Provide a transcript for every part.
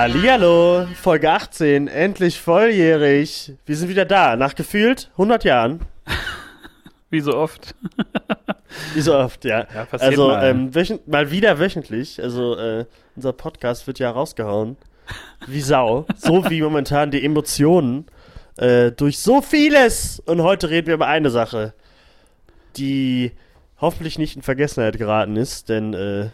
Hallihallo, Folge 18, endlich volljährig. Wir sind wieder da, nach gefühlt 100 Jahren. Wie so oft. Wie so oft, ja. Ja, also mal. Ähm, mal wieder wöchentlich. Also äh, unser Podcast wird ja rausgehauen. Wie Sau. so wie momentan die Emotionen äh, durch so vieles. Und heute reden wir über eine Sache, die hoffentlich nicht in Vergessenheit geraten ist, denn äh,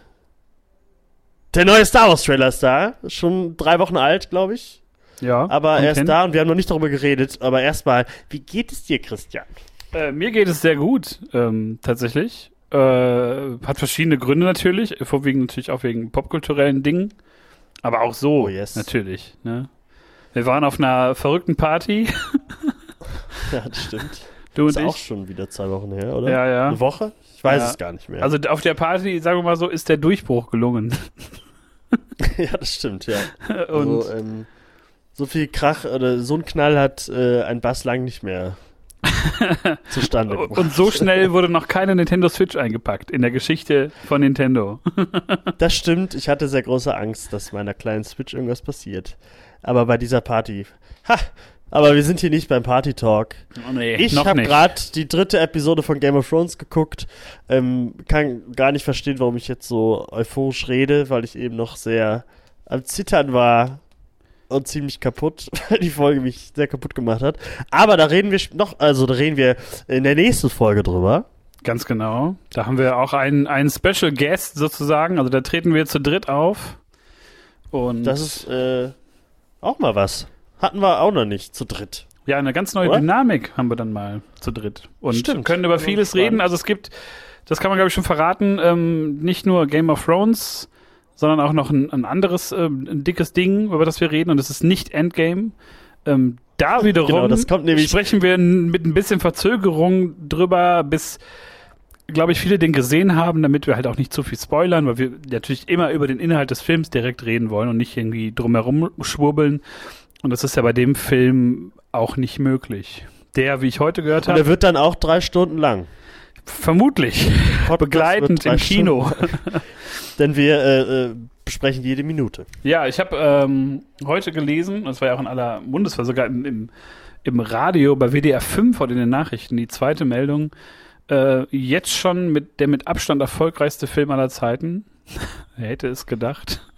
der neue Star Wars Trailer ist da. Schon drei Wochen alt, glaube ich. Ja. Aber er ist hin. da und wir haben noch nicht darüber geredet. Aber erstmal, wie geht es dir, Christian? Äh, mir geht es sehr gut, ähm, tatsächlich. Äh, hat verschiedene Gründe natürlich, vorwiegend natürlich auch wegen popkulturellen Dingen. Aber auch so, Oh, yes. natürlich. Ne? Wir waren auf einer verrückten Party, Ja, das stimmt. du ist und auch ich. schon wieder zwei Wochen her, oder? Ja, ja. Eine Woche? Ich weiß Ja. es gar nicht mehr. Also auf der Party, sagen wir mal so, ist der Durchbruch gelungen. ja, das stimmt, ja. Und also, ähm, so viel Krach oder so ein Knall hat äh, ein Bass lang nicht mehr zustande gebracht. Und so schnell wurde noch keine Nintendo Switch eingepackt in der Geschichte von Nintendo. Das stimmt, ich hatte sehr große Angst, dass meiner kleinen Switch irgendwas passiert. Aber bei dieser Party. Ha! Aber wir sind hier nicht beim Party Talk. Oh, nee, Ich habe gerade die dritte Episode von Game of Thrones geguckt. Ähm, kann gar nicht verstehen, warum ich jetzt so euphorisch rede, weil ich eben noch sehr am Zittern war und ziemlich kaputt, weil die Folge mich sehr kaputt gemacht hat. Aber da reden wir noch, also da reden wir in der nächsten Folge drüber. Ganz genau. Da haben wir auch einen, einen Special Guest sozusagen. Also da treten wir zu dritt auf. Und Das ist äh, auch mal was. Hatten wir auch noch nicht zu dritt. ja eine ganz neue Oder? Dynamik haben wir dann mal zu dritt. Und Stimmt. können über vieles reden. Also es gibt, das kann man glaube ich schon verraten, ähm, nicht nur Game of Thrones, sondern auch noch ein, ein anderes ähm, ein dickes Ding, über das wir reden. Und das ist nicht Endgame. Ähm, da wiederum Genau, kommt nämlich- sprechen wir mit ein bisschen Verzögerung drüber, bis glaube ich, viele den gesehen haben, damit wir halt auch nicht zu viel spoilern, weil wir natürlich immer über den Inhalt des Films direkt reden wollen und nicht irgendwie drumherum schwurbeln. Und das ist ja bei dem Film auch nicht möglich. Der, wie ich heute gehört Und habe, er wird dann auch drei Stunden lang. vermutlich Podcast begleitend im Kino. Denn wir äh, äh, besprechen jede Minute. Ja, ich habe ähm, heute gelesen, das war ja auch in aller war sogar im, im, im Radio bei WDR 5 oder in den Nachrichten, die zweite Meldung, äh, jetzt schon mit der mit Abstand erfolgreichste Film aller Zeiten. Wer hätte es gedacht?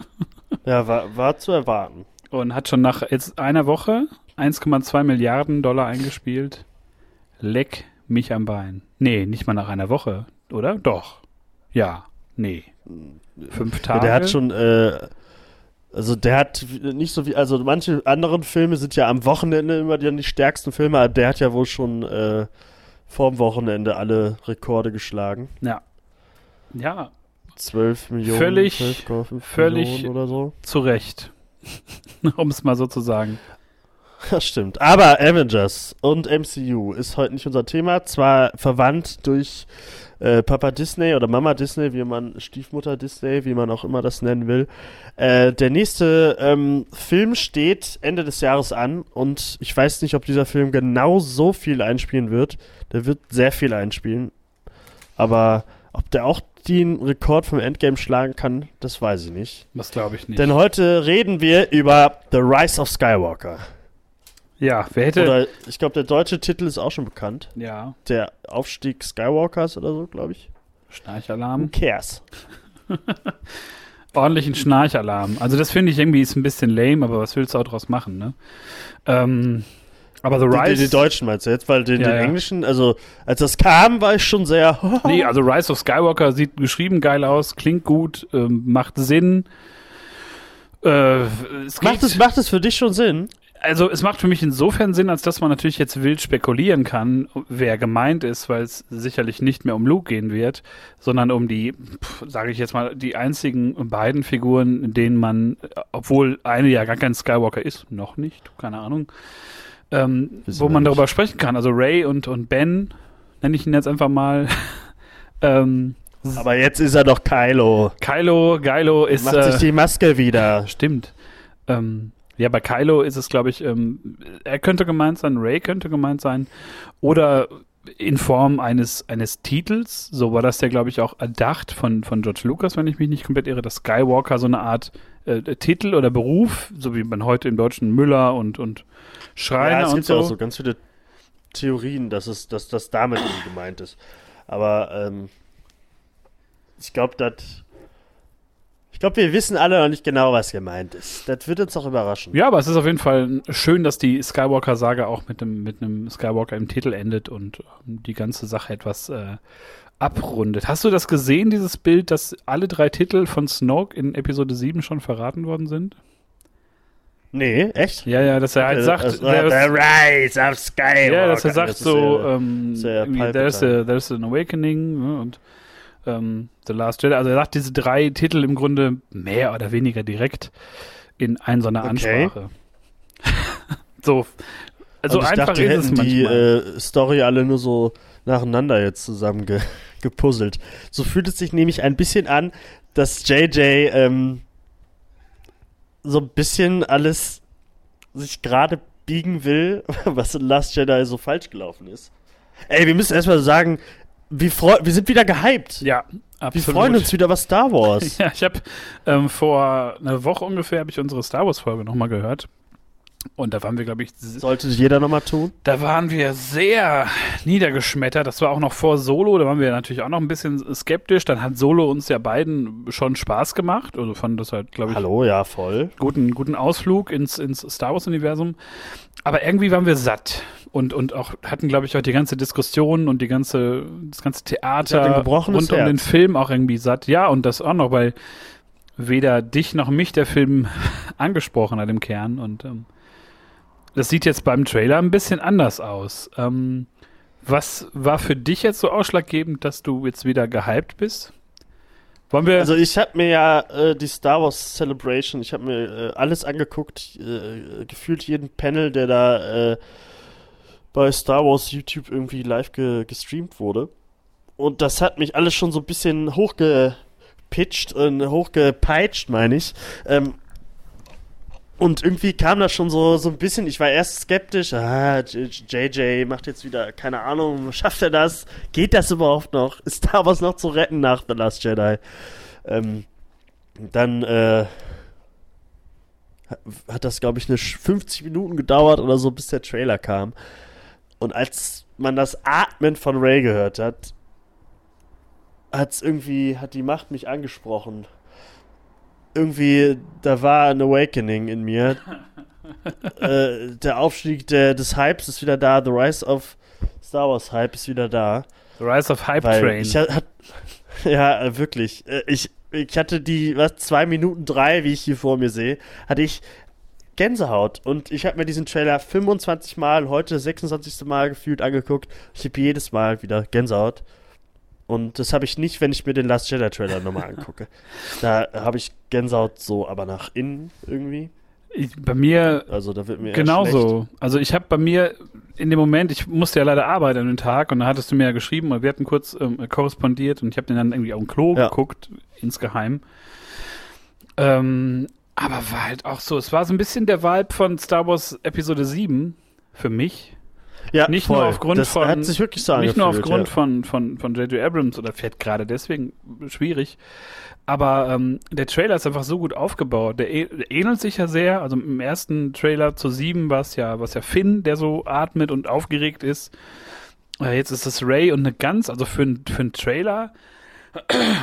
Ja, war, war zu erwarten. Und hat schon nach jetzt einer Woche 1,2 Milliarden Dollar eingespielt. Leck mich am Bein. Nee, nicht mal nach einer Woche, oder? Doch. Ja. Nee. Fünf Tage. der hat schon, äh, also der hat nicht so wie, also manche anderen Filme sind ja am Wochenende immer die, die stärksten Filme, aber der hat ja wohl schon äh, vorm Wochenende alle Rekorde geschlagen. Ja. Ja, 12 Millionen, Völlig- 12,5 völlig- Millionen oder so. zu Recht. um es mal so zu sagen. Das stimmt. Aber Avengers und MCU ist heute nicht unser Thema. Zwar verwandt durch äh, Papa Disney oder Mama Disney, wie man Stiefmutter Disney, wie man auch immer das nennen will. Äh, der nächste ähm, Film steht Ende des Jahres an und ich weiß nicht, ob dieser Film genau so viel einspielen wird. Der wird sehr viel einspielen. Aber ob der auch den Rekord vom Endgame schlagen kann, das weiß ich nicht. Das glaube ich nicht. Denn heute reden wir über The Rise of Skywalker. ja, wer hätte. Oder ich glaube, der deutsche Titel ist auch schon bekannt. ja, Der Aufstieg Skywalkers oder so, glaube ich. Who Schnarchalarm. cares? Ordentlichen Schnarchalarm. Also, das finde ich irgendwie ist ein bisschen lame, aber was willst du auch draus machen, ne? Ähm, aber The Die, die, Rise. die Deutschen meinst du jetzt? Weil den, Ja, den ja. Englischen, also als das kam, war ich schon sehr. Nee, also Rise of Skywalker sieht geschrieben geil aus, klingt gut, ähm, macht Sinn. Äh, es macht, es, macht es für dich schon Sinn? also es macht für mich insofern Sinn, als dass man natürlich jetzt wild spekulieren kann, wer gemeint ist, weil es sicherlich nicht mehr um Luke gehen wird, sondern um die, sage ich jetzt mal, die einzigen beiden Figuren, denen man, obwohl eine ja gar kein Skywalker ist, noch nicht, keine Ahnung, ähm, wo man nicht. darüber sprechen kann. Also Ray und, und Ben, nenne ich ihn jetzt einfach mal. ähm, Aber jetzt ist er doch Kylo. Kylo, Geilo ist. Macht äh, sich die Maske wieder. Stimmt. Ähm, ja, bei Kylo ist es, glaube ich, ähm, er könnte gemeint sein, Ray könnte gemeint sein. Oder in Form eines, eines Titels. So war das ja, glaube ich, auch erdacht von, von George Lucas, wenn ich mich nicht komplett irre, dass Skywalker so eine Art äh, Titel oder Beruf, so wie man heute im Deutschen Müller und, und Schreiner ja, es und gibt so. ja auch so ganz viele Theorien, dass es, dass das damit gemeint ist. Aber ähm, ich glaube, dass ich glaube, wir wissen alle noch nicht genau, was gemeint ist. Das wird uns auch überraschen. Ja, aber es ist auf jeden Fall schön, dass die Skywalker-Saga auch mit einem, mit einem Skywalker im Titel endet und ähm, die ganze Sache etwas äh, abrundet. Hast du das gesehen, dieses Bild, dass alle drei Titel von Snoke in Episode 7 schon verraten worden sind? Nee, echt? Ja, ja, dass er halt Äh, sagt, das- there The is- Rise of Skywalker. ja, dass er sagt Das so, ja- ähm, Palpatine. there's, a, there's an awakening ne, und ähm, The Last Jedi. Also er sagt diese drei Titel im Grunde mehr oder weniger direkt in ein so einer Okay. Ansprache. so, also Und ich einfach dachte, ist es hätten die manchmal. äh, Story alle nur so nacheinander jetzt zusammen ge gepuzzelt. So fühlt es sich nämlich ein bisschen an, dass JJ ähm, so ein bisschen alles sich gerade biegen will, was in Last Jedi so falsch gelaufen ist. Ey, wir müssen erstmal sagen, wir, wir sind wieder gehypt. ja, Wir absolut. freuen uns wieder über Star Wars. Ja, ich habe ähm, vor einer Woche ungefähr habe ich unsere Star Wars Folge nochmal gehört. Und da waren wir, glaube ich, Sollte jeder nochmal tun. da waren wir sehr niedergeschmettert. Das war auch noch vor Solo. Da waren wir natürlich auch noch ein bisschen skeptisch. Dann hat Solo uns ja beiden schon Spaß gemacht. Also fanden das halt, glaube ich, Hallo, ja, voll. guten, guten Ausflug ins, ins Star Wars-Universum. Aber irgendwie waren wir satt. Und, und auch hatten, glaube ich, auch die ganze Diskussion und die ganze, das ganze Theater rund um den Film auch irgendwie satt. Ja, und das auch noch, weil weder dich noch mich der Film angesprochen hat im Kern. Und ähm, das sieht jetzt beim Trailer ein bisschen anders aus. Ähm, was war für dich jetzt so ausschlaggebend, dass du jetzt wieder gehypt bist? Wollen wir. Also ich habe mir ja äh, die Star Wars Celebration, ich habe mir äh, alles angeguckt, äh, gefühlt jeden Panel, der da äh, bei Star Wars YouTube irgendwie live ge gestreamt wurde. Und das hat mich alles schon so ein bisschen hochgepitcht und hochgepeitscht, meine ich. Ähm, und irgendwie kam das schon so, so ein bisschen, ich war erst skeptisch, ah, JJ macht jetzt wieder, keine Ahnung, schafft er das? Geht das überhaupt noch? Ist Star Wars noch zu retten nach The Last Jedi? Ähm, dann äh, hat- hat das, glaube ich, eine Sch- 50 Minuten gedauert oder so, bis der Trailer kam. Und als man das Atmen von Ray gehört hat, hat's irgendwie, hat die Macht mich angesprochen. Irgendwie, da war ein Awakening in mir. äh, der Aufstieg der, des Hypes ist wieder da. The Rise of Star Wars Hype ist wieder da. The Rise of Hype Weil Train. Ich hat, ja, wirklich. Äh, Ich, ich hatte die, was, zwei Minuten drei, wie ich hier vor mir sehe, hatte ich Gänsehaut. Und ich habe mir diesen Trailer 25 Mal, heute 26. Mal gefühlt angeguckt. Ich habe jedes Mal wieder Gänsehaut. Und das habe ich nicht, wenn ich mir den Last Jedi Trailer nochmal angucke. Da habe ich Gänsehaut so, aber nach innen irgendwie. ich, bei mir Also da wird mir. Genauso. Also ich habe bei mir in dem Moment, ich musste ja leider arbeiten an dem Tag und da hattest du mir ja geschrieben und wir hatten kurz ähm, korrespondiert und ich habe den dann irgendwie auf dem Klo Ja. geguckt, insgeheim. Ähm, aber war halt auch so, es war so ein bisschen der Vibe von Star Wars Episode 7 für mich. Ja, Nicht voll. nur aufgrund das von- hat sich wirklich so Nicht nur aufgrund ja. von von von J.J. Abrams oder vielleicht gerade deswegen schwierig. Aber ähm, der Trailer ist einfach so gut aufgebaut. Der, äh- der ähnelt sich ja sehr. Also im ersten Trailer zu sieben war es ja, was ja Finn, der so atmet und aufgeregt ist. Äh, jetzt ist es Ray und eine ganz, also für, ein- für einen Trailer,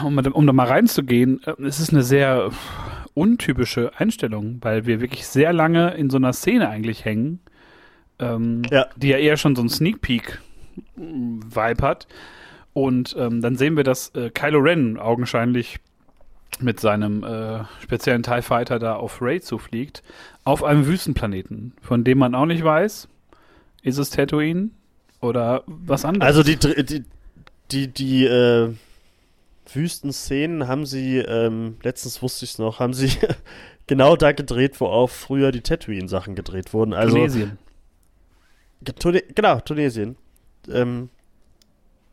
um, da- um da mal reinzugehen, äh, es ist eine sehr untypische Einstellung, weil wir wirklich sehr lange in so einer Szene eigentlich hängen, ähm, Ja. die ja eher schon so ein Sneak Peek Vibe hat. Und ähm, dann sehen wir, dass äh, Kylo Ren augenscheinlich mit seinem äh, speziellen TIE Fighter da auf Ray zufliegt, auf einem Wüstenplaneten, von dem man auch nicht weiß, ist es Tatooine oder was anderes. Also die, die, die, die äh, Wüstenszenen haben sie, ähm, letztens wusste ich es noch, haben sie genau da gedreht, wo auch früher die Tatooine-Sachen gedreht wurden. Also, Tunesien. Tune genau, Tunesien. Ähm,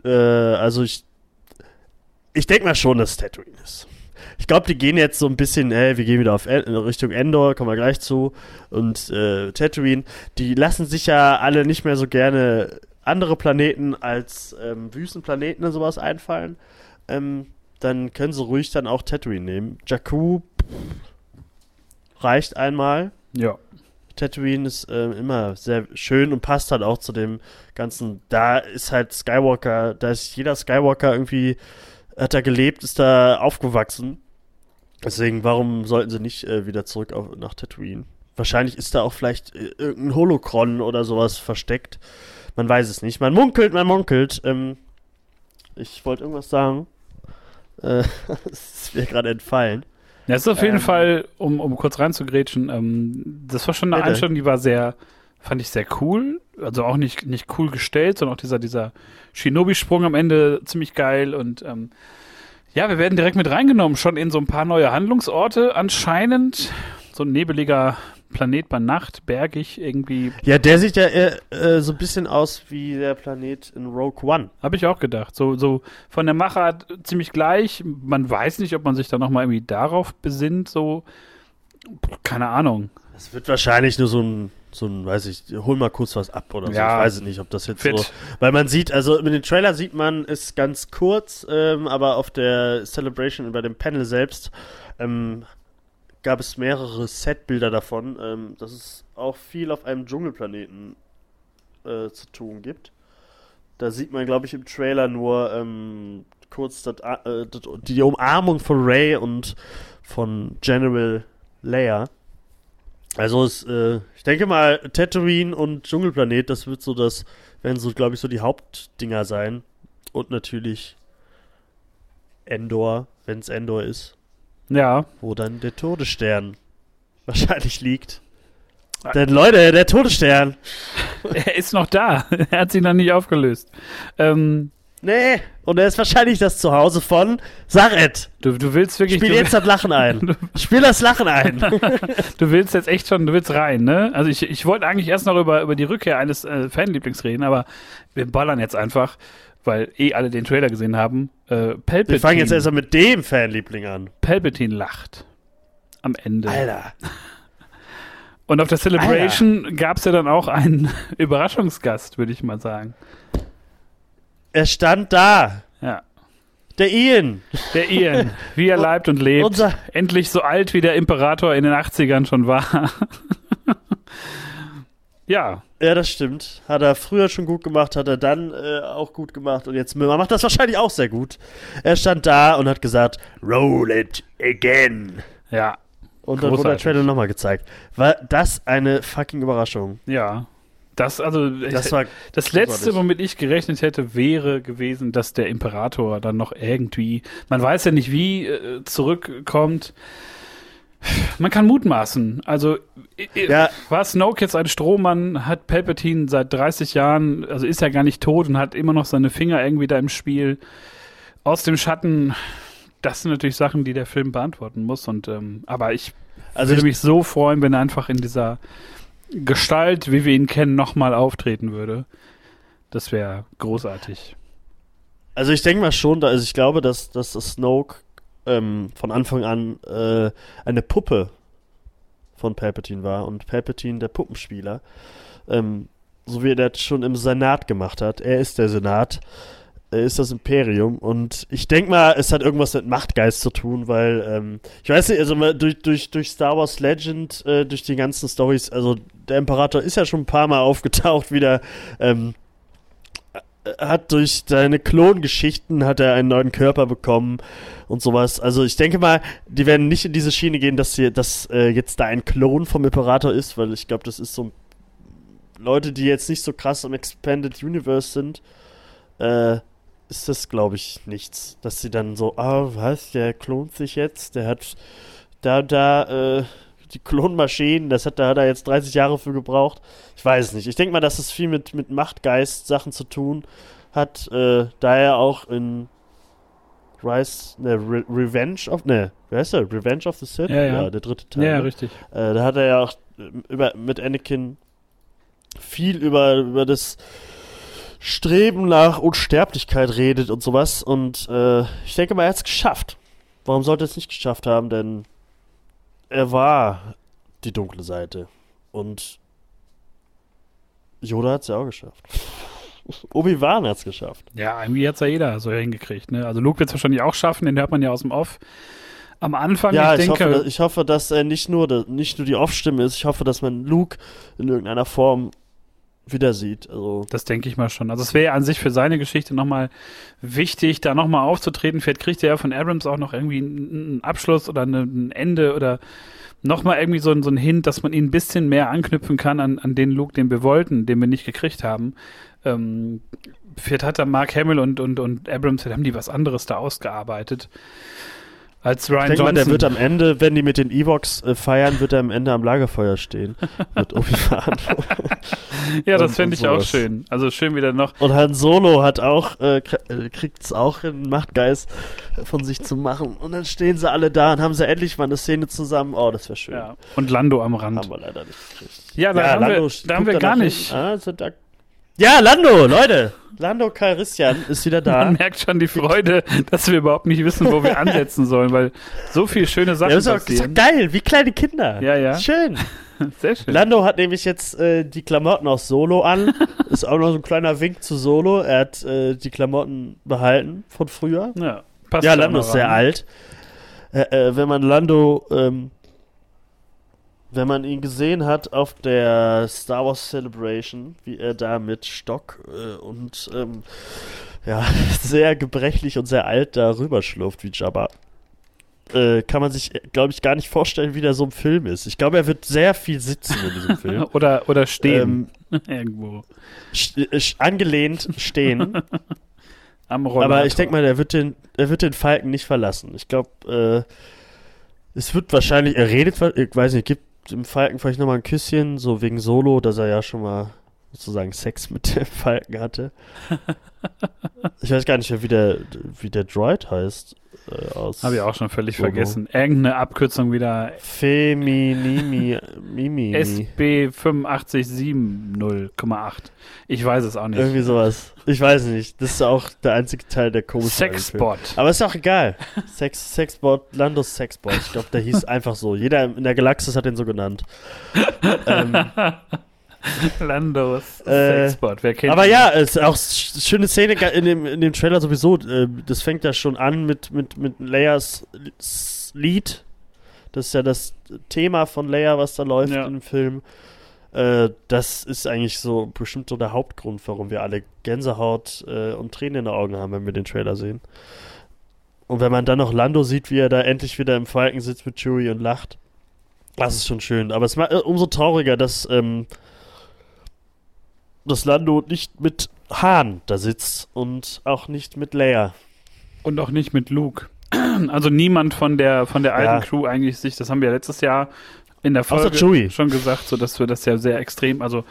äh, also ich, ich denke mal schon, dass es Tatooine ist. Ich glaube, die gehen jetzt so ein bisschen, ey, wir gehen wieder auf en Richtung Endor, kommen wir gleich zu. Und äh, Tatooine, die lassen sich ja alle nicht mehr so gerne andere Planeten als ähm, Wüstenplaneten und sowas einfallen, ähm, dann können sie ruhig dann auch Tatooine nehmen. Jakku reicht einmal. Ja. Tatooine ist äh, immer sehr schön und passt halt auch zu dem ganzen. Da ist halt Skywalker, da ist jeder Skywalker irgendwie, hat da gelebt, ist da aufgewachsen. Deswegen, warum sollten sie nicht äh, wieder zurück auf, nach Tatooine? Wahrscheinlich ist da auch vielleicht äh, irgendein Holocron oder sowas versteckt. Man weiß es nicht. Man munkelt, man munkelt. Ähm, ich wollte irgendwas sagen. Äh, ist mir gerade entfallen. Ja, es ist auf jeden Ähm. Fall, um, um kurz reinzugrätschen, ähm, das war schon eine Bitte. Einstellung, die war sehr, fand ich sehr cool. Also auch nicht, nicht cool gestellt, sondern auch dieser, dieser Shinobi-Sprung am Ende ziemlich geil und ähm, ja, wir werden direkt mit reingenommen, schon in so ein paar neue Handlungsorte anscheinend. So ein nebeliger Planet bei Nacht, bergig irgendwie. Ja, der sieht ja eher, äh, so ein bisschen aus wie der Planet in Rogue One. Habe ich auch gedacht. So, so von der Machart ziemlich gleich. Man weiß nicht, ob man sich da nochmal irgendwie darauf besinnt, so. Keine Ahnung. Es wird wahrscheinlich nur so ein, so ein, weiß ich, hol mal kurz was ab oder so. Ja. Ich weiß es nicht, ob das jetzt Fit. so. Weil man sieht, also mit dem Trailer sieht man es ganz kurz, ähm, aber auf der Celebration bei dem Panel selbst ähm, gab es mehrere Setbilder davon, ähm, dass es auch viel auf einem Dschungelplaneten äh, zu tun gibt. Da sieht man, glaube ich, im Trailer nur ähm, kurz das, äh, das, die Umarmung von Ray und von General Leia. Also es, äh, ich denke mal, Tatooine und Dschungelplanet, das wird so das, werden so, glaube ich, so die Hauptdinger sein. Und natürlich Endor, wenn es Endor ist, Ja. wo dann der Todesstern wahrscheinlich liegt. Denn Leute, der Todesstern. Er ist noch da. er hat sich noch nicht aufgelöst. Ähm, Nee, und er ist wahrscheinlich das Zuhause von Saret. du, du willst wirklich. Spiel jetzt das Lachen ein. Spiel das Lachen ein. du willst jetzt echt schon, du willst rein, ne? Also ich, ich wollte eigentlich erst noch über, über die Rückkehr eines äh, Fanlieblings reden, aber wir ballern jetzt einfach, weil eh alle den Trailer gesehen haben. Äh, Palpatine, Wir fangen jetzt erstmal mit dem Fanliebling an. Palpatine lacht. Am Ende. Alter. Und auf der Celebration gab es ja dann auch einen Überraschungsgast, würde ich mal sagen. Er stand da. Ja. Der Ian. Der Ian, wie er leibt und lebt. Unser, Endlich so alt, wie der Imperator in den 80ern schon war. Ja, ja, das stimmt. Hat er früher schon gut gemacht, hat er dann äh, auch gut gemacht und jetzt macht das wahrscheinlich auch sehr gut. Er stand da und hat gesagt, roll it again. ja, Und dann wurde der Großartig. Trailer nochmal gezeigt. War das eine fucking Überraschung? ja. Das, also, Das war das letzte, großartig. womit ich gerechnet hätte, wäre gewesen, dass der Imperator dann noch irgendwie, man weiß ja nicht wie, äh, zurückkommt. Man kann mutmaßen. Also, Ja. war Snoke jetzt ein Strohmann, hat Palpatine seit 30 Jahren, also ist er gar nicht tot und hat immer noch seine Finger irgendwie da im Spiel. Aus dem Schatten, das sind natürlich Sachen, die der Film beantworten muss. Und ähm, aber ich Also würde ich, mich so freuen, wenn er einfach in dieser Gestalt, wie wir ihn kennen, nochmal auftreten würde. Das wäre großartig. also ich denke mal schon, also ich glaube, dass, dass das Snoke ähm, von Anfang an äh, eine Puppe von Palpatine war und Palpatine der Puppenspieler. Ähm, so wie er das schon im Senat gemacht hat. Er ist der Senat. Er ist das Imperium und ich denke mal, es hat irgendwas mit Machtgeist zu tun, weil ähm, ich weiß nicht, also durch, durch, durch Star Wars Legend, äh, durch die ganzen Stories, also der Imperator ist ja schon ein paar Mal aufgetaucht wieder, ähm, hat durch seine Klongeschichten hat er einen neuen Körper bekommen und sowas. Also ich denke mal, die werden nicht in diese Schiene gehen, dass hier, dass äh, jetzt da ein Klon vom Imperator ist, weil ich glaube, das ist so Leute, die jetzt nicht so krass im Expanded Universe sind, äh, ist das, glaube ich, nichts. Dass sie dann so, ah, was, der klont sich jetzt, der hat da, da, äh, die Klonmaschinen, das hat, da hat er jetzt 30 Jahre für gebraucht. Ich weiß es nicht. Ich denke mal, dass es viel mit, mit Machtgeist Sachen zu tun hat, äh, da er auch in Rise, ne, Re Revenge of, ne, wie heißt der? Revenge of the Sith? Ja, ja. der dritte Teil. Ja, ne? richtig. Äh, da hat er ja auch äh, über, mit Anakin viel über, über das Streben nach Unsterblichkeit redet und sowas. Und äh, ich denke mal, er hat es geschafft. Warum sollte er es nicht geschafft haben? Denn er war die dunkle Seite. Und Yoda hat es ja auch geschafft. Obi-Wan hat's geschafft. Ja, irgendwie hat's ja jeder so hingekriegt. Ne? Also Luke wird's wahrscheinlich auch schaffen, den hört man ja aus dem Off. Am Anfang, Ja, ich ich, denke, hoffe, dass, ich hoffe, dass er nicht nur, nicht nur die Off-Stimme ist, ich hoffe, dass man Luke in irgendeiner Form wieder sieht. Also, Das denke ich mal schon. Also es wäre an sich für seine Geschichte nochmal wichtig, da nochmal aufzutreten. Vielleicht kriegt er ja von Abrams auch noch irgendwie einen Abschluss oder ein Ende oder nochmal irgendwie so, ein- so ein Hint, dass man ihn ein bisschen mehr anknüpfen kann an, an den Luke, den wir wollten, den wir nicht gekriegt haben. Ähm, vielleicht hat da Mark Hamill und, und, und Abrams, vielleicht haben die was anderes da ausgearbeitet. Als Ryan ich denke mal, Johnson. der wird am Ende, wenn die mit den Evox äh, feiern, wird er am Ende am Lagerfeuer stehen. mit Obi-Wan. ja, das fände ich auch schön. Also schön wieder noch. Und Han Solo hat auch, äh, kriegt es auch hin, Machtgeist von sich zu machen. Und dann stehen sie alle da und haben sie endlich mal eine Szene zusammen. Oh, das wäre schön. Ja, und Lando am Rand. Haben wir leider nicht gekriegt. Ja, da haben wir, da haben wir gar nicht. Ah, sind da ja, Lando, Leute. Lando Calrissian ist wieder da. Man merkt schon die Freude, dass wir überhaupt nicht wissen, wo wir ansetzen sollen, weil so viele schöne Sachen Ja, ist, auch, ist passieren. doch geil, wie kleine Kinder. Ja, ja. Schön. Sehr schön. Lando hat nämlich jetzt äh, die Klamotten aus Solo an. ist auch noch so ein kleiner Wink zu Solo. Er hat äh, die Klamotten behalten von früher. Ja, passt Ja, Lando ist sehr alt. Äh, äh, wenn man Lando, ähm, wenn man ihn gesehen hat auf der Star Wars Celebration, wie er da mit Stock äh, und ähm, ja, sehr gebrechlich und sehr alt da rüberschlurft wie Jabba, äh, kann man sich, glaube ich, gar nicht vorstellen, wie der so im Film ist. Ich glaube, er wird sehr viel sitzen in diesem Film. Oder, oder stehen. ähm, Irgendwo. äh, angelehnt stehen. Am Rollator. Aber ich denke mal, der wird den, er wird den Falken nicht verlassen. Ich glaube, äh, es wird wahrscheinlich, er redet, ich weiß nicht, gibt dem Falken vielleicht nochmal ein Küsschen, so wegen Solo, dass er ja schon mal sozusagen Sex mit dem Falken hatte. ich weiß gar nicht mehr, wie der, wie der Droid heißt. Äh, Habe ich auch schon völlig Solo. vergessen. Irgendeine Abkürzung wieder. Feminimi, Mimi. SB 85708,8. Ich weiß es auch nicht. Irgendwie sowas. Ich weiß nicht. Das ist auch der einzige Teil, der komisch ist. an dem Film. Sexbot. Aber ist auch egal. Sex, Sexbot, Landos Sexbot. Ich glaube, der hieß einfach so. Jeder in der Galaxis hat den so genannt. ähm, Landos Äh, Sexbot. Wer kennt aber ihn? ja, es ist auch sch- schöne Szene in dem, in dem Trailer sowieso. Äh, das fängt ja schon an mit, mit, mit Leias S- Lied. Das ist ja das Thema von Leia, was da läuft Ja. im Film. Äh, das ist eigentlich so bestimmt so der Hauptgrund, warum wir alle Gänsehaut äh, und Tränen in den Augen haben, wenn wir den Trailer sehen. Und wenn man dann noch Lando sieht, wie er da endlich wieder im Falken sitzt mit Chewie und lacht, das ist schon schön. Aber es macht äh, umso trauriger, dass, ähm, dass Lando nicht mit Han da sitzt und auch nicht mit Leia. Und auch nicht mit Luke. Also niemand von der von der alten Ja. Crew eigentlich sich, das haben wir letztes Jahr in der Folge schon gesagt, so dass wir das ja sehr extrem, also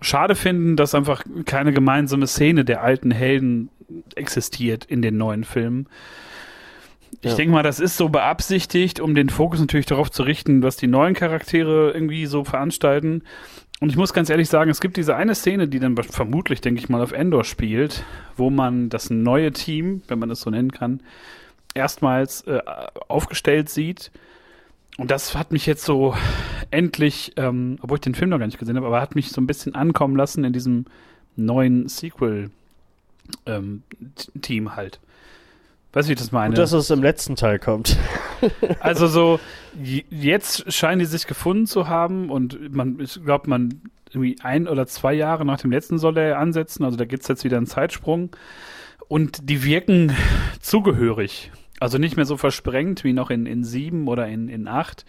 schade finden, dass einfach keine gemeinsame Szene der alten Helden existiert in den neuen Filmen. Ich Ja. denke mal, das ist so beabsichtigt, um den Fokus natürlich darauf zu richten, was die neuen Charaktere irgendwie so veranstalten. Und ich muss ganz ehrlich sagen, es gibt diese eine Szene, die dann vermutlich, denke ich mal, auf Endor spielt, wo man das neue Team, wenn man es so nennen kann, erstmals äh, aufgestellt sieht. Und das hat mich jetzt so endlich, ähm, obwohl ich den Film noch gar nicht gesehen habe, aber hat mich so ein bisschen ankommen lassen in diesem neuen Sequel-Team halt. Weißt du, wie ich das meine? Und dass es im letzten Teil kommt. Also so, jetzt scheinen die sich gefunden zu haben und man, ich glaube, man irgendwie ein oder zwei Jahre nach dem letzten soll er ansetzen, also da gibt's jetzt wieder einen Zeitsprung und die wirken zugehörig. Also nicht mehr so versprengt wie noch in, in sieben oder in, in acht,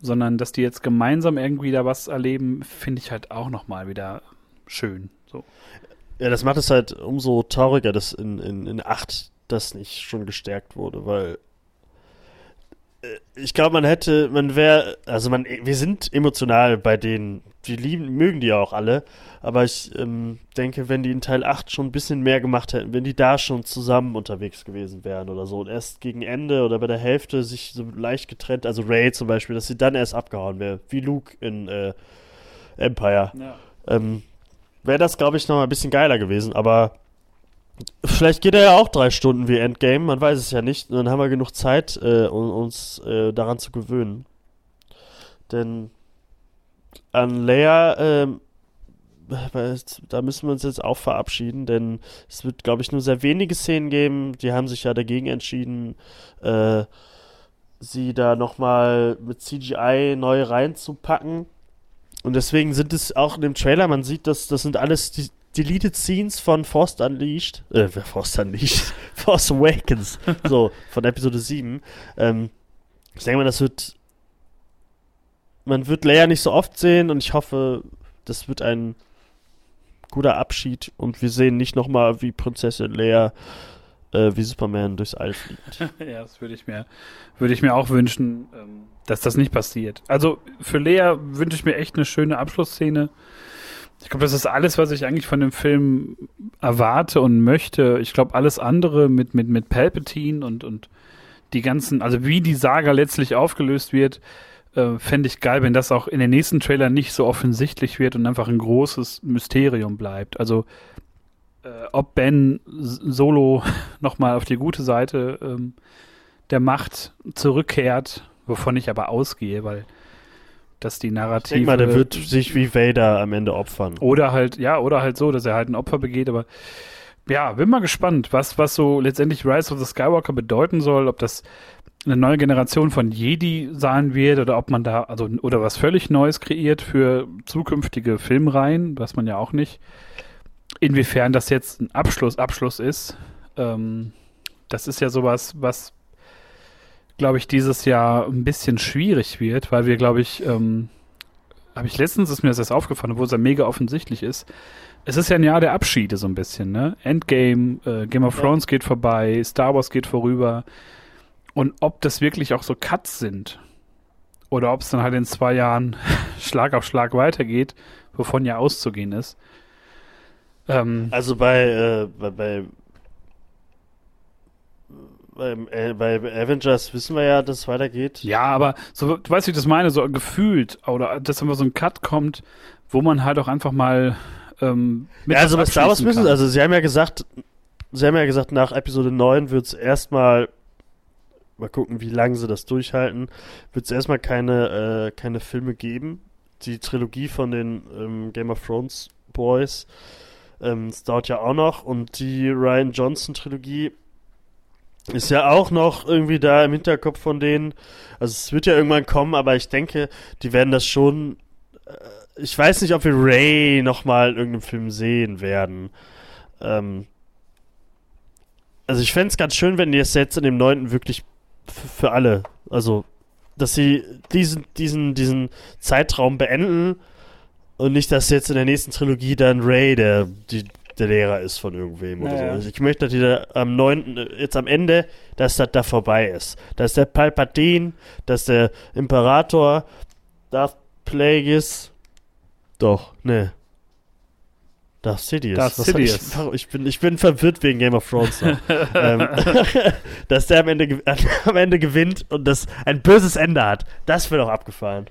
sondern dass die jetzt gemeinsam irgendwie da was erleben, finde ich halt auch nochmal wieder schön. So. Ja, das macht es halt umso trauriger, dass in, in, in 8 das nicht schon gestärkt wurde, weil ich glaube, man hätte, man wäre, also man, wir sind emotional bei denen, die lieben, mögen die ja auch alle, aber ich ähm, denke, wenn die in Teil 8 schon ein bisschen mehr gemacht hätten, wenn die da schon zusammen unterwegs gewesen wären oder so und erst gegen Ende oder bei der Hälfte sich so leicht getrennt, also Ray zum Beispiel, dass sie dann erst abgehauen wäre, wie Luke in äh, Empire Ja. ähm, wäre das, glaube ich, noch mal ein bisschen geiler gewesen. Aber vielleicht geht er ja auch drei Stunden wie Endgame, man weiß es ja nicht. Dann haben wir genug Zeit, äh, um uns äh, daran zu gewöhnen. Denn an Leia ähm, da müssen wir uns jetzt auch verabschieden, denn es wird, glaube ich, nur sehr wenige Szenen geben. Die haben sich ja dagegen entschieden, äh, sie da nochmal mit CGI neu reinzupacken. Und deswegen sind es auch in dem Trailer, man sieht, dass das sind alles die Deleted Scenes von Force Unleashed, äh, Force Unleashed, Force Awakens, so, von Episode 7. Ähm, ich denke mal, das wird, man wird Leia nicht so oft sehen und ich hoffe, das wird ein guter Abschied und wir sehen nicht nochmal, wie Prinzessin Leia äh, wie Superman durchs All fliegt. ja, das würde ich mir, würde ich mir auch wünschen, ähm, dass das nicht passiert. Also für Lea wünsche ich mir echt eine schöne Abschlussszene. Ich glaube, das ist alles, was ich eigentlich von dem Film erwarte und möchte. Ich glaube, alles andere mit, mit, mit Palpatine und, und die ganzen, also wie die Saga letztlich aufgelöst wird, äh, fände ich geil, wenn das auch in den nächsten Trailern nicht so offensichtlich wird und einfach ein großes Mysterium bleibt. Also äh, ob Ben Solo nochmal auf die gute Seite ähm, der Macht zurückkehrt, wovon ich aber ausgehe, weil dass die Narrative. Ich denke mal, der wird sich wie Vader am Ende opfern. Oder halt, ja, oder halt so, dass er halt ein Opfer begeht, aber ja, bin mal gespannt, was, was so letztendlich Rise of the Skywalker bedeuten soll, ob das eine neue Generation von Jedi sein wird oder ob man da, also, oder was völlig Neues kreiert für zukünftige Filmreihen, was man ja auch nicht inwiefern das jetzt ein Abschluss, Abschluss ist, ähm, das ist ja sowas, was, glaube ich, dieses Jahr ein bisschen schwierig wird, weil wir, glaube ich, ähm, habe ich letztens, ist mir das erst aufgefallen, obwohl es ja mega offensichtlich ist. Es ist ja ein Jahr der Abschiede so ein bisschen, ne? Endgame, äh, Game of Thrones ja. geht vorbei, Star Wars geht vorüber. Und ob das wirklich auch so Cuts sind oder ob es dann halt in zwei Jahren Schlag auf Schlag weitergeht, wovon ja auszugehen ist, ähm, also bei, äh, bei, bei beim, äh, bei Avengers wissen wir ja, dass es weitergeht. Ja, aber so, du weißt, wie ich das meine, so gefühlt, oder dass immer so ein Cut kommt, wo man halt auch einfach mal ähm, mit Ja, also bei Star Wars müssen, also sie haben ja gesagt, sie haben ja gesagt, nach Episode 9 wird es erstmal mal gucken, wie lange sie das durchhalten, wird es erstmal keine, äh, keine Filme geben. Die Trilogie von den ähm, Game of Thrones Boys ähm, dauert ja auch noch und die Ryan Johnson Trilogie ist ja auch noch irgendwie da im Hinterkopf von denen. Also es wird ja irgendwann kommen, aber ich denke, die werden das schon. Äh, ich weiß nicht, ob wir Ray nochmal in irgendeinem Film sehen werden. Ähm, also ich fände es ganz schön, wenn die es jetzt in dem neunten wirklich für alle, also dass sie diesen, diesen, diesen Zeitraum beenden und nicht, dass jetzt in der nächsten Trilogie dann Ray der, die, der Lehrer ist von irgendwem naja. oder so. Also ich möchte, dass die da am 9., jetzt am Ende, dass das da vorbei ist. Dass der Palpatine, dass der Imperator, Darth Plagueis, doch, ne. Darth Sidious. Darth Sidious. Ich, ich, bin, ich bin verwirrt wegen Game of Thrones. ähm, dass der am Ende, am Ende gewinnt und das ein böses Ende hat. Das wird auch abgefallen.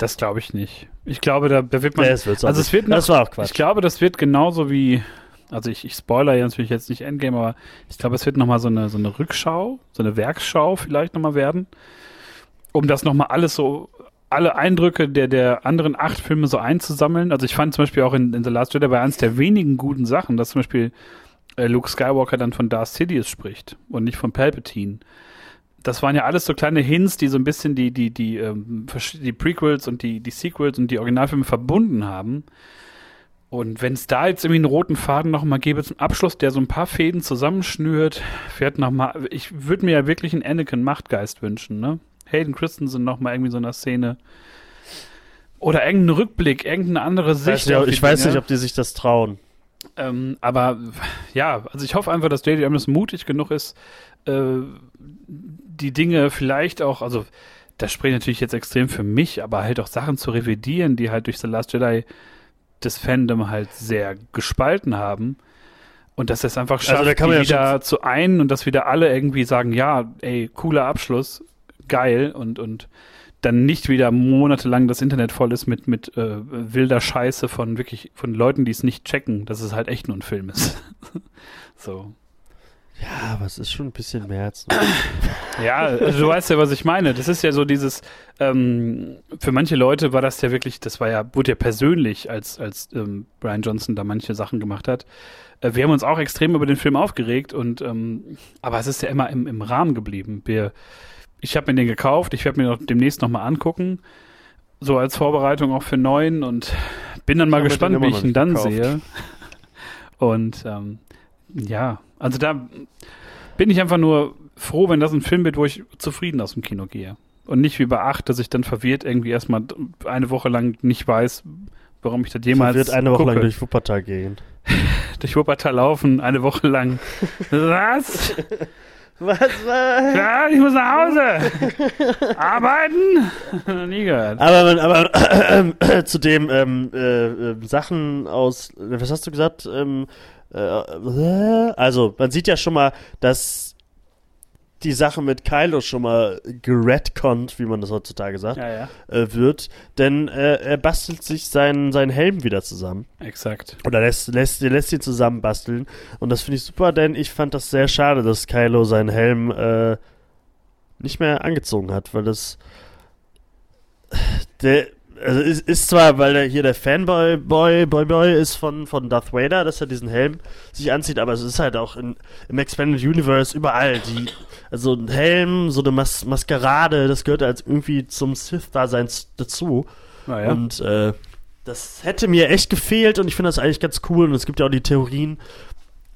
Das glaube ich nicht. Ich glaube, da, da wird man. Nee, es also es wird noch, das war auch Quatsch. Ich glaube, das wird genauso wie. Also ich, ich spoiler ja natürlich jetzt nicht Endgame, aber ich glaube, es wird nochmal so eine, so eine Rückschau, so eine Werksschau vielleicht nochmal werden. Um das nochmal alles so, alle Eindrücke der, der anderen acht Filme so einzusammeln. Also ich fand zum Beispiel auch in, in The Last Jedi bei eins der wenigen guten Sachen, dass zum Beispiel äh, Luke Skywalker dann von Darth Sidious spricht und nicht von Palpatine das waren ja alles so kleine Hints, die so ein bisschen die, die, die, ähm, die Prequels und die, die Sequels und die Originalfilme verbunden haben. Und wenn es da jetzt irgendwie einen roten Faden nochmal gäbe zum Abschluss, der so ein paar Fäden zusammenschnürt, fährt nochmal, ich würde mir ja wirklich einen Anakin Machtgeist wünschen, ne? Hayden Christensen nochmal irgendwie so einer Szene. Oder irgendeinen Rückblick, irgendeine andere Sicht. Weiß ich, ich weiß nicht, ob die sich das trauen. Ähm, aber ja, also ich hoffe einfach, dass J.J. Abrams mutig genug ist, äh, die Dinge vielleicht auch, also das spricht natürlich jetzt extrem für mich, aber halt auch Sachen zu revidieren, die halt durch The Last Jedi das Fandom halt sehr gespalten haben. Und dass es einfach schafft, also die ja wieder zu einen und dass wieder alle irgendwie sagen, ja, ey, cooler Abschluss, geil und, und dann nicht wieder monatelang das Internet voll ist mit, mit äh, wilder Scheiße von wirklich, von Leuten, die es nicht checken, dass es halt echt nur ein Film ist. so. Ja, aber es ist schon ein bisschen mehr als Ja, also du weißt ja, was ich meine. Das ist ja so dieses, ähm, für manche Leute war das ja wirklich, das war ja, wurde ja persönlich, als, als ähm, Brian Johnson da manche Sachen gemacht hat. Äh, wir haben uns auch extrem über den Film aufgeregt und ähm, aber es ist ja immer im, im Rahmen geblieben. Wir, ich habe mir den gekauft, ich werde mir noch demnächst nochmal angucken. So als Vorbereitung auch für neun und bin dann mal hab mir gespannt, wie ich ihn dann gekauft. sehe. Und ähm, ja, also da bin ich einfach nur froh, wenn das ein Film wird, wo ich zufrieden aus dem Kino gehe. Und nicht wie bei acht, dass ich dann verwirrt irgendwie erstmal eine Woche lang nicht weiß, warum ich das jemals wird eine Woche gucke. lang durch Wuppertal gehen. durch Wuppertal laufen, eine Woche lang. Was? Was war? Ja, ich muss nach Hause. Arbeiten? Noch nie gehört. Aber, man, aber zu dem ähm, äh, äh, Sachen aus, was hast du gesagt? Ähm, äh, also, man sieht ja schon mal, dass die Sache mit Kylo schon mal geredconnt, wie man das heutzutage sagt, Ja, ja, äh, wird. Denn äh, er bastelt sich seinen, seinen Helm wieder zusammen. exakt. Oder lässt, lässt, lässt ihn zusammen basteln. Und das finde ich super, denn ich fand das sehr schade, dass Kylo seinen Helm äh, nicht mehr angezogen hat, weil das. Der. Also ist, ist zwar, weil der hier der Fanboy Boy Boy Boy ist von, von Darth Vader, dass er diesen Helm sich anzieht, aber es ist halt auch in, im Expanded Universe überall die, also ein Helm, so eine Mas Maskerade, das gehört als irgendwie zum Sith-Dasein dazu. Naja. Und äh, das hätte mir echt gefehlt und ich finde das eigentlich ganz cool. Und es gibt ja auch die Theorien,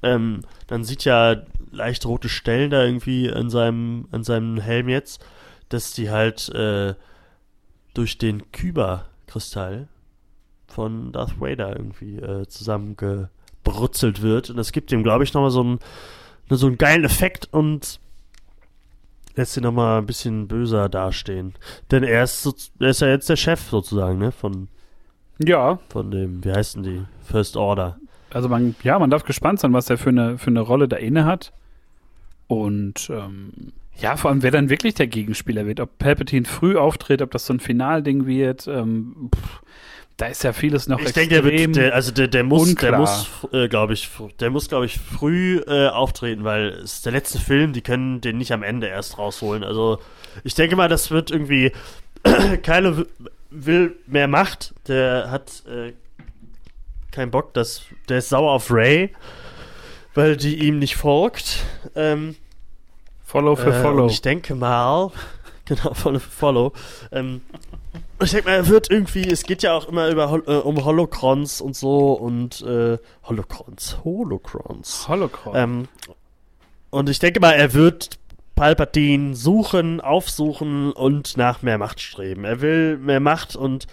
ähm, man sieht ja leicht rote Stellen da irgendwie an seinem, an seinem Helm jetzt, dass die halt äh, durch den Kyber-Kristall von Darth Vader irgendwie äh, zusammengebrutzelt wird. Und das gibt ihm, glaube ich, nochmal so einen, so einen geilen Effekt und lässt ihn nochmal ein bisschen böser dastehen. Denn er ist, so, er ist ja jetzt der Chef sozusagen, ne? Von, ja, von dem, wie heißen die? First Order. also man, ja, man darf gespannt sein, was er für eine, für eine Rolle da inne hat. Und ähm, ja, vor allem, wer dann wirklich der Gegenspieler wird. Ob Palpatine früh auftritt, ob das so ein Finalding wird. Ähm, pff, da ist ja vieles noch Ich denke, der extrem. wird, der, also der, der muss, der muss, äh, glaube ich, der muss, glaube ich, früh äh, auftreten, weil es ist der letzte Film, die können den nicht am Ende erst rausholen. Also ich denke mal, das wird irgendwie, Kylo will mehr Macht, der hat äh, keinen Bock, das, der ist sauer auf Ray, weil die ihm nicht folgt. Ähm, Follow für äh, Follow. Ich denke mal, genau, Follow für Follow. Ähm, ich denke mal, er wird irgendwie, es geht ja auch immer über äh, um Holocrons und so und äh, Holocrons, Holocrons. Holocron. Ähm, und ich denke mal, er wird Palpatine suchen, aufsuchen und nach mehr Macht streben. Er will mehr Macht und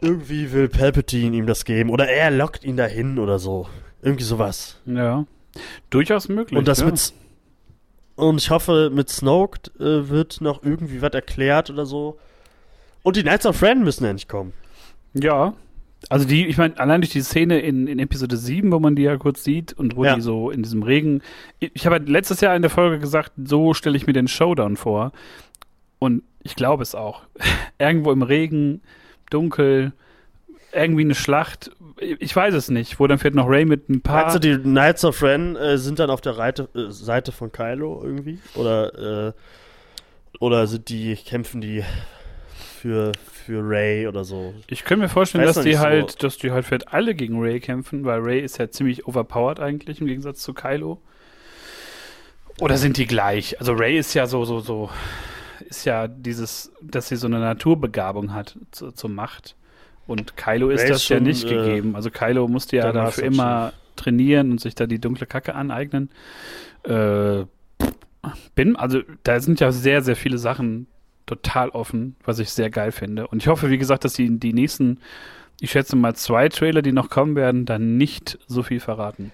irgendwie will Palpatine ihm das geben oder er lockt ihn dahin oder so. Irgendwie sowas. ja. Durchaus möglich. Und das ja. mit. Und ich hoffe, mit Snoke äh, wird noch irgendwie was erklärt oder so. Und die Knights of Ren müssen endlich kommen. Ja. Also die, ich meine, allein durch die Szene in, in Episode 7, wo man die ja kurz sieht und wo Ja. die so in diesem Regen. Ich habe halt letztes Jahr in der Folge gesagt, so stelle ich mir den Showdown vor. Und ich glaube es auch. Irgendwo im Regen, dunkel, irgendwie eine Schlacht. Ich weiß es nicht, wo dann fährt noch Ray mit ein paar. Du, die Knights of Ren äh, sind dann auf der Reite, äh, Seite von Kylo irgendwie? Oder, äh, oder sind die, kämpfen die für, für Ray oder so? Ich könnte mir vorstellen, Weiß dass die nicht so. halt, dass die halt vielleicht alle gegen Ray kämpfen, weil Ray ist ja ziemlich overpowered eigentlich im Gegensatz zu Kylo. Oder sind die gleich? Also Ray ist ja so, so, so, ist ja dieses, dass sie so eine Naturbegabung hat zu, zur Macht. Und Kylo ist Ray das ja nicht äh, gegeben. Also Kylo musste ja dafür immer trainieren und sich da die dunkle Kacke aneignen. Äh, bin, also da sind ja sehr, sehr viele Sachen total offen, was ich sehr geil finde. Und ich hoffe, wie gesagt, dass die, die nächsten, ich schätze mal zwei Trailer, die noch kommen werden, dann nicht so viel verraten.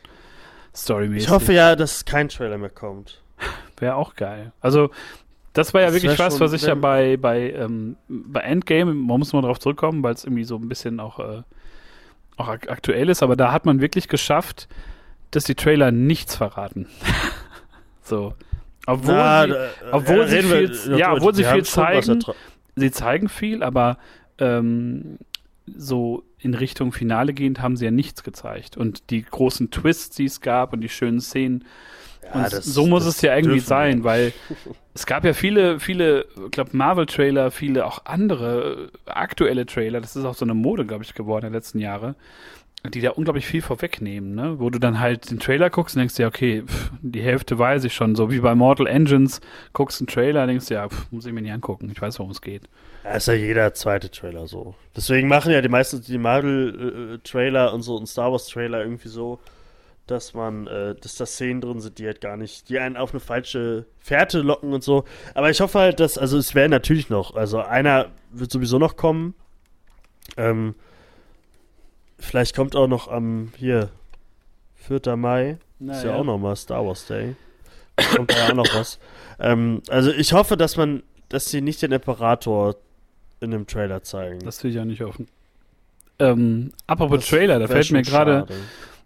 Storymäßig. Ich hoffe ja, dass kein Trailer mehr kommt. Wäre auch geil. Also, das war ja Das wirklich was, was ich ja bei, bei, ähm, bei Endgame, man muss mal drauf zurückkommen, weil es irgendwie so ein bisschen auch, äh, auch ak aktuell ist, aber da hat man wirklich geschafft, dass die Trailer nichts verraten. so. Obwohl Na, sie, da- obwohl äh, sie reden wir- viel- ja, obwohl sie viel zeigen. sie zeigen viel, aber ähm, so in Richtung Finale gehend haben sie ja nichts gezeigt. Und die großen Twists, die es gab und die schönen Szenen, Ja, und so muss es ja irgendwie sein, weil es gab ja viele, viele, ich glaube, Marvel-Trailer, viele auch andere äh, aktuelle Trailer. Das ist auch so eine Mode, glaube ich, geworden in den letzten Jahren die da unglaublich viel vorwegnehmen, ne? Wo du dann halt den Trailer guckst und denkst dir, okay, pff, die Hälfte weiß ich schon. So wie bei Mortal Engines, guckst einen Trailer und denkst dir, ja, pff, muss ich mir nicht angucken. Ich weiß, worum es geht. Ja, ist ja jeder zweite Trailer so. Deswegen machen ja die meisten die Marvel-Trailer und so und Star Wars-Trailer irgendwie so, dass man, äh, dass da Szenen drin sind, die halt gar nicht, die einen auf eine falsche Fährte locken und so. Aber ich hoffe halt, dass, also es wäre natürlich noch, also einer wird sowieso noch kommen. Ähm, Vielleicht kommt auch noch am, hier, 4. Mai. Na, ist ja, ja, auch nochmal Star Wars Day. kommt da ja auch noch was. Ähm, also ich hoffe, dass man, dass sie nicht den Imperator in dem Trailer zeigen. Das will ich ja nicht hoffen. Ähm, apropos das Trailer, da fällt mir gerade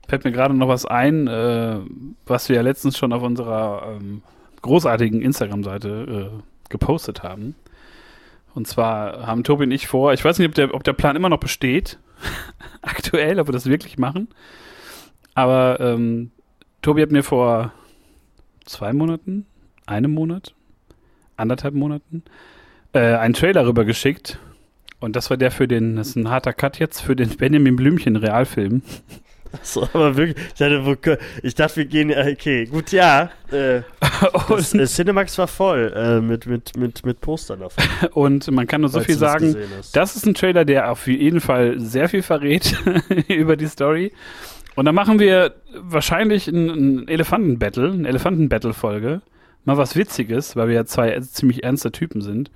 fällt mir gerade noch was ein, äh, was wir ja letztens schon auf unserer ähm, großartigen Instagram-Seite äh, gepostet haben. Und zwar haben Tobi und ich vor, ich weiß nicht, ob der, ob der Plan immer noch besteht, aktuell, ob wir das wirklich machen. Aber ähm, Tobi hat mir vor zwei Monaten, einem Monat, anderthalb Monaten, äh, einen Trailer rübergeschickt. Und das war der für den, das ist ein harter Cut jetzt, für den Benjamin Blümchen Realfilm. Achso, aber wirklich, ich dachte, ich dachte, wir gehen, okay, gut, ja. Äh, das, äh, Cinemax war voll äh, mit, mit, mit, mit Postern davon. Und man kann nur so viel sagen, das ist ein Trailer, der auf jeden Fall sehr viel verrät über die Story. Und dann machen wir wahrscheinlich ein, ein Elefanten-Battle, eine Elefanten-Battle-Folge. Mal was Witziges, weil wir ja zwei ziemlich ernste Typen sind.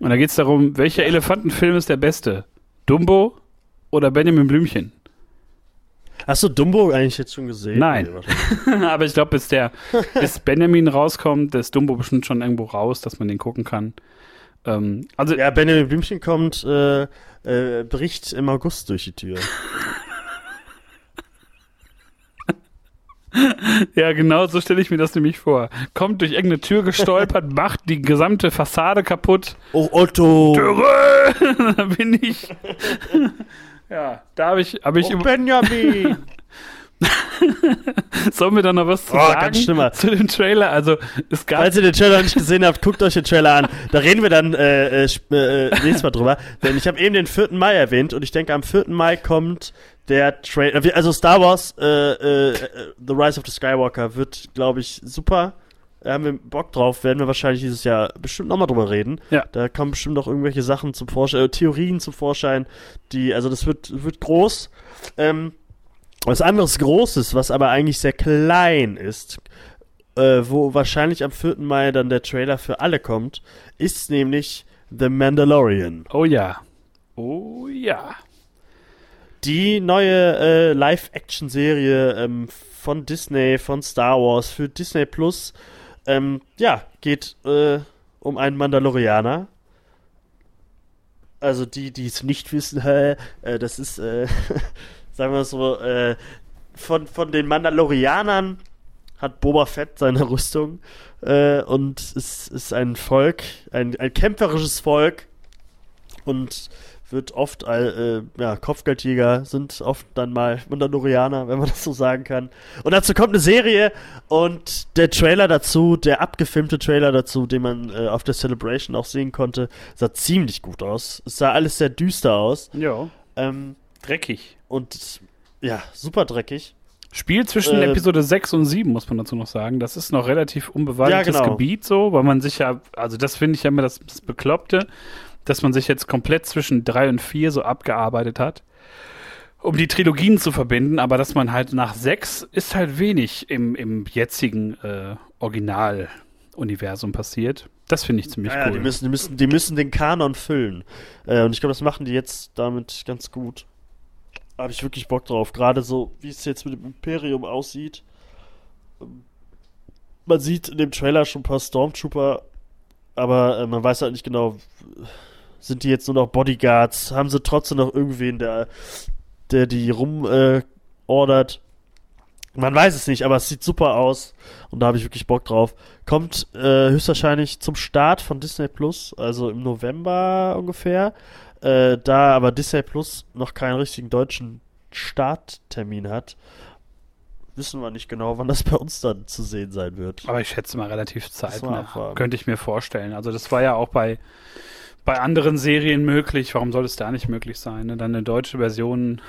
Und da geht es darum, welcher Elefantenfilm ist der beste? Dumbo oder Benjamin Blümchen? Hast du Dumbo eigentlich jetzt schon gesehen? Nein. Aber ich glaube, bis der, bis Benjamin rauskommt, ist Dumbo bestimmt schon irgendwo raus, dass man den gucken kann. Ähm, also ja, Benjamin Blümchen kommt, äh, äh, bricht im August durch die Tür. Ja, genau so stelle ich mir das nämlich vor. Kommt durch irgendeine Tür gestolpert, macht die gesamte Fassade kaputt. Oh, Otto! Dürre! da bin ich. Ja, da habe ich, hab ich oh, Benjamin! Sollen wir da noch was zu oh, sagen zu dem Trailer? Also es gab Falls ihr den Trailer nicht gesehen habt, guckt euch den Trailer an. Da reden wir dann äh, äh, äh, nächstes Mal drüber. Denn ich habe eben den 4. Mai erwähnt und ich denke, am 4. Mai kommt der Trailer. Also Star Wars äh, äh, The Rise of the Skywalker wird, glaube ich, super da haben wir Bock drauf, werden wir wahrscheinlich dieses Jahr bestimmt nochmal drüber reden. Ja. Da kommen bestimmt noch irgendwelche Sachen zum Vorschein, äh, Theorien zum Vorschein, die, also das wird, wird groß. Ähm, was anderes Großes, was aber eigentlich sehr klein ist, äh, wo wahrscheinlich am 4. Mai dann der Trailer für alle kommt, ist nämlich The Mandalorian. Oh ja. Oh ja. Die neue äh, Live-Action-Serie ähm, von Disney, von Star Wars für Disney Plus ähm, ja, geht äh, um einen Mandalorianer. Also die, die es nicht wissen, äh, das ist, äh, sagen wir so, äh, von, von den Mandalorianern hat Boba Fett seine Rüstung äh, und es ist ein Volk, ein, ein kämpferisches Volk und wird oft, äh, ja, Kopfgeldjäger sind oft dann mal Mandalorianer, wenn man das so sagen kann. Und dazu kommt eine Serie und der Trailer dazu, der abgefilmte Trailer dazu, den man äh, auf der Celebration auch sehen konnte, sah ziemlich gut aus. Es sah alles sehr düster aus. Ja. Ähm, dreckig. Und ja, super dreckig. Spiel zwischen äh, Episode 6 und 7, muss man dazu noch sagen. Das ist noch relativ unbewaldetes ja, genau. Gebiet so, weil man sich ja, also das finde ich ja immer das, das Bekloppte dass man sich jetzt komplett zwischen drei und vier so abgearbeitet hat, um die Trilogien zu verbinden, aber dass man halt nach sechs ist halt wenig im, im jetzigen äh, Original-Universum passiert. Das finde ich ziemlich ja, cool. die, müssen, die, müssen, die müssen den Kanon füllen. Äh, und ich glaube, das machen die jetzt damit ganz gut. Habe ich wirklich Bock drauf. Gerade so, wie es jetzt mit dem Imperium aussieht. Man sieht in dem Trailer schon ein paar Stormtrooper, aber äh, man weiß halt nicht genau, sind die jetzt nur noch Bodyguards? Haben sie trotzdem noch irgendwen, der, der die rumordert? Äh, Man weiß es nicht, aber es sieht super aus und da habe ich wirklich Bock drauf. Kommt äh, höchstwahrscheinlich zum Start von Disney Plus, also im November ungefähr. Äh, da aber Disney Plus noch keinen richtigen deutschen Starttermin hat, wissen wir nicht genau, wann das bei uns dann zu sehen sein wird. Aber ich schätze mal relativ zeitnah. Könnte ich mir vorstellen. Also das war ja auch bei, bei anderen Serien möglich. Warum soll es da nicht möglich sein? Ne? Dann eine deutsche Version,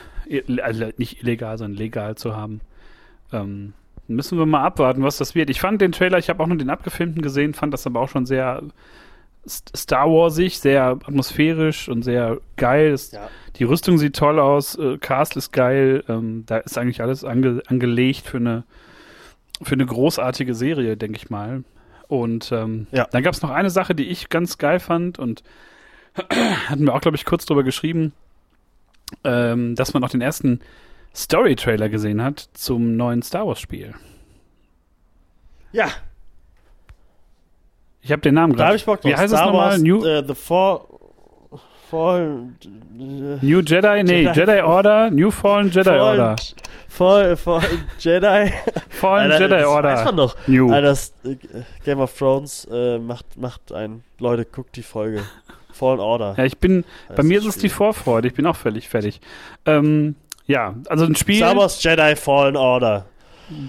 also nicht illegal, sondern legal zu haben. Ähm, müssen wir mal abwarten, was das wird. Ich fand den Trailer, ich habe auch nur den abgefilmten gesehen, fand das aber auch schon sehr St- Star Warsig, sehr atmosphärisch und sehr geil. Ja. Die Rüstung sieht toll aus, äh, Cast ist geil, ähm, da ist eigentlich alles ange angelegt für eine, für eine großartige Serie, denke ich mal. Und ähm, Ja. dann gab es noch eine Sache, die ich ganz geil fand und hatten wir auch, glaube ich, kurz drüber geschrieben, ähm, dass man auch den ersten Story-Trailer gesehen hat zum neuen Star Wars-Spiel. Ja, Ich habe den Namen da habe gerade. ich Bock Wie drauf. heißt es Star nochmal? Wars, New, äh, The Fall. Fall. äh, New Jedi? Nee, Jedi- Jedi, Order? New Fallen Jedi Fallen- Order. Fall, Fall Jedi. Fallen Alter, Jedi das Order. Weiß man doch. New. Alter, das äh, Game of Thrones äh, macht, macht ein. Leute, guckt die Folge. Fallen Order. Ja, ich bin, bei mir ist es die. Vorfreude. Ich bin auch völlig fertig. Ähm, ja, also ein Spiel. Star Wars Jedi Fallen Order.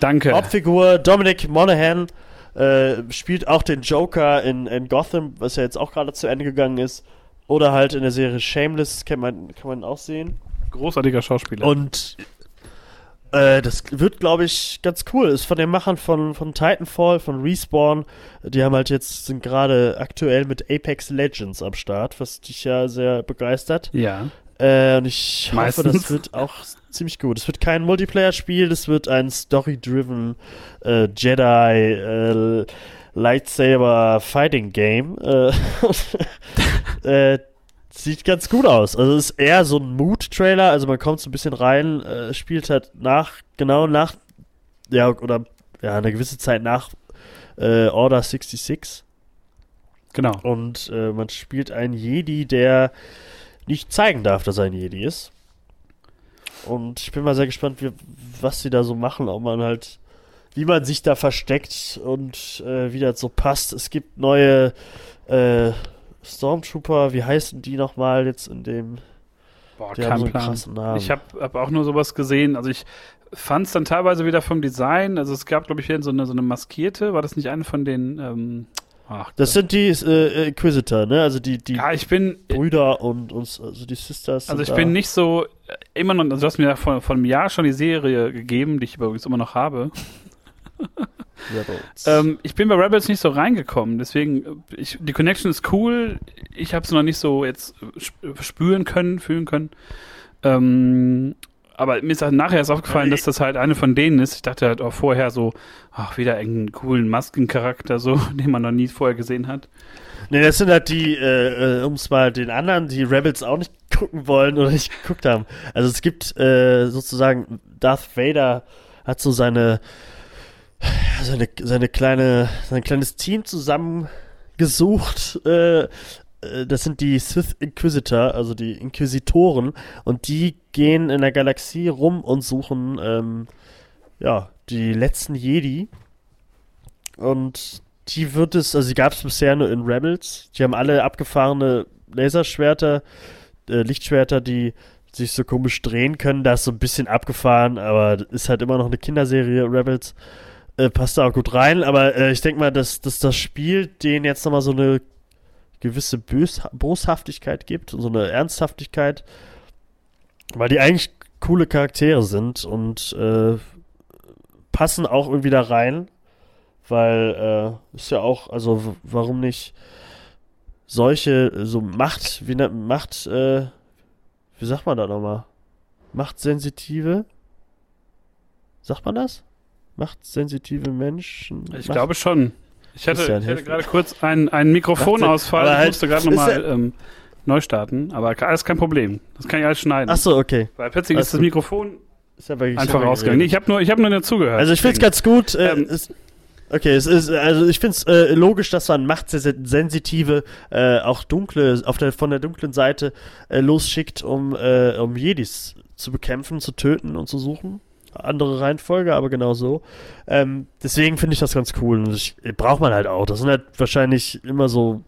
Danke. Hauptfigur Dominic Monaghan äh, spielt auch den Joker in, in Gotham, was ja jetzt auch gerade zu Ende gegangen ist. Oder halt in der Serie Shameless, kann man, kann man auch sehen. Großartiger Schauspieler. Und äh, das wird, glaube ich, ganz cool. Ist von den Machern von, von Titanfall, von Respawn. Die haben halt jetzt, sind gerade aktuell mit Apex Legends am Start, was dich ja sehr begeistert. ja. Äh, und ich Meistens. hoffe, das wird auch ziemlich gut. Es wird kein Multiplayer-Spiel, das wird ein Story-driven äh, Jedi äh, Lightsaber Fighting Game. Äh, äh, sieht ganz gut aus. Also es ist eher so ein Mood-Trailer, also man kommt so ein bisschen rein, äh, spielt halt nach, genau nach, ja, oder ja, eine gewisse Zeit nach äh, Order 66. Genau. Und äh, man spielt einen Jedi, der nicht zeigen darf, dass er ein Jedi ist. Und ich bin mal sehr gespannt, wie, was sie da so machen, ob man halt, wie man sich da versteckt und äh, wie das so passt. Es gibt neue äh, Stormtrooper, wie heißen die nochmal jetzt in dem? Boah, Die kein so Plan. krassen Namen. Ich habe hab auch nur sowas gesehen. Also ich fand es dann teilweise wieder vom Design. Also es gab, glaube ich, hier so eine, so eine maskierte. War das nicht eine von den? Ähm, ach, das sind die äh, Inquisitor, ne? Also die, die ja, ich bin, Brüder und uns, also die Sisters. also ich da. bin nicht so äh, immer noch. Also du hast mir vor, vor einem Jahr schon die Serie gegeben, die ich übrigens immer noch habe. Rebels. Ähm, ich bin bei Rebels nicht so reingekommen, deswegen, äh, ich, die Connection ist cool. Ich habe es noch nicht so jetzt äh, sp- spüren können, fühlen können. Ähm, aber mir ist halt nachher erst aufgefallen, dass das halt eine von denen ist. Ich dachte halt auch vorher so, ach, wieder irgendeinen coolen Maskencharakter, so, den man noch nie vorher gesehen hat. Ne, das sind halt die, äh, äh, um es mal den anderen, die Rebels auch nicht gucken wollen oder nicht geguckt haben. Also es gibt äh, sozusagen, Darth Vader hat so seine, seine, seine kleine, sein kleines Team zusammengesucht. Äh, äh, das sind die Sith Inquisitor, also die Inquisitoren, und die gehen in der Galaxie rum und suchen, ähm, ja, die letzten Jedi. Und die wird es, also die gab es bisher nur in Rebels. Die haben alle abgefahrene Laserschwerter, äh, Lichtschwerter, die sich so komisch drehen können. Da ist so ein bisschen abgefahren, aber ist halt immer noch eine Kinderserie, Rebels. Äh, passt da auch gut rein, aber äh, ich denke mal, dass, dass das Spiel denen jetzt nochmal so eine gewisse Bös Boshaftigkeit gibt und so eine Ernsthaftigkeit, weil die eigentlich coole Charaktere sind und äh, passen auch irgendwie da rein. Weil, äh, ist ja auch, also warum nicht solche, so Macht, wie nennt Macht, äh, wie sagt man da nochmal? Machtsensitive? Sagt man das? Machtsensitive Menschen? Ich Macht- glaube schon. Ich hatte, Christian, ich hatte gerade kurz einen, einen Mikrofonausfall. Ich halt- musste gerade ist nochmal ja- ähm, neu starten. Aber alles kein Problem. Das kann ich alles schneiden. Ach so, okay. Weil plötzlich Alles ist das. Mikrofon Ist ja einfach rausgegangen. Nee, ich habe nur, ich hab nur dazugehört. Also ich finde es ganz gut. Äh, Ähm, es, okay, es ist also ich finde es äh, logisch, dass man machtsensitive, äh, auch dunkle auf der von der dunklen Seite äh, losschickt, um äh, um Jedis zu bekämpfen, zu töten und zu suchen. Andere Reihenfolge, aber genau so. Ähm, deswegen finde ich das ganz cool. Und ich, braucht man halt auch. Das sind halt wahrscheinlich immer so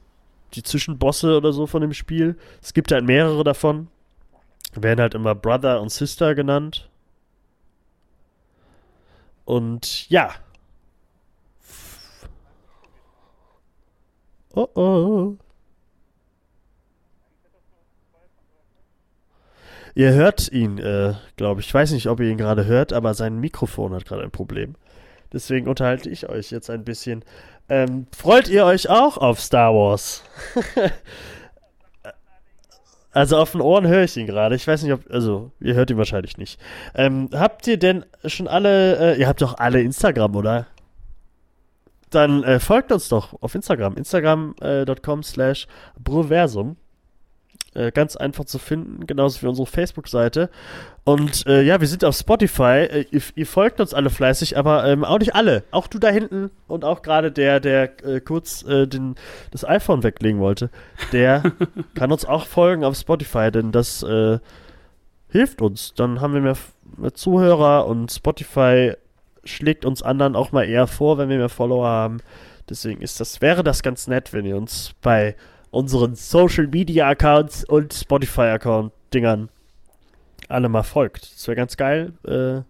die Zwischenbosse oder so von dem Spiel. Es gibt halt mehrere davon. Werden halt immer Brother und Sister genannt. und ja. Oh oh. Ihr hört ihn, äh, glaube ich. Ich weiß nicht, ob ihr ihn gerade hört, aber sein Mikrofon hat gerade ein Problem. Deswegen unterhalte ich euch jetzt ein bisschen. Ähm, freut ihr euch auch auf Star Wars? also auf den Ohren höre ich ihn gerade. Ich weiß nicht, ob. Also, ihr hört ihn wahrscheinlich nicht. Ähm, habt ihr denn schon alle. Äh, ihr habt doch alle Instagram, oder? Dann äh, folgt uns doch auf Instagram. Instagram.com äh, slash Broversum. Äh, ganz einfach zu finden, genauso wie unsere Facebook-Seite. Und äh, ja, wir sind auf Spotify. Äh, ihr, ihr, folgt uns alle fleißig, aber ähm, auch nicht alle. Auch du da hinten und auch gerade der, der äh, kurz äh, den, das iPhone weglegen wollte, der kann uns auch folgen auf Spotify, denn das äh, hilft uns. Dann haben wir mehr, mehr Zuhörer und Spotify schlägt uns anderen auch mal eher vor, wenn wir mehr Follower haben. Deswegen ist das, wäre das ganz nett, wenn ihr uns bei unseren Social Media Accounts und Spotify Account Dingern alle mal folgt. Das wäre ganz geil. Äh,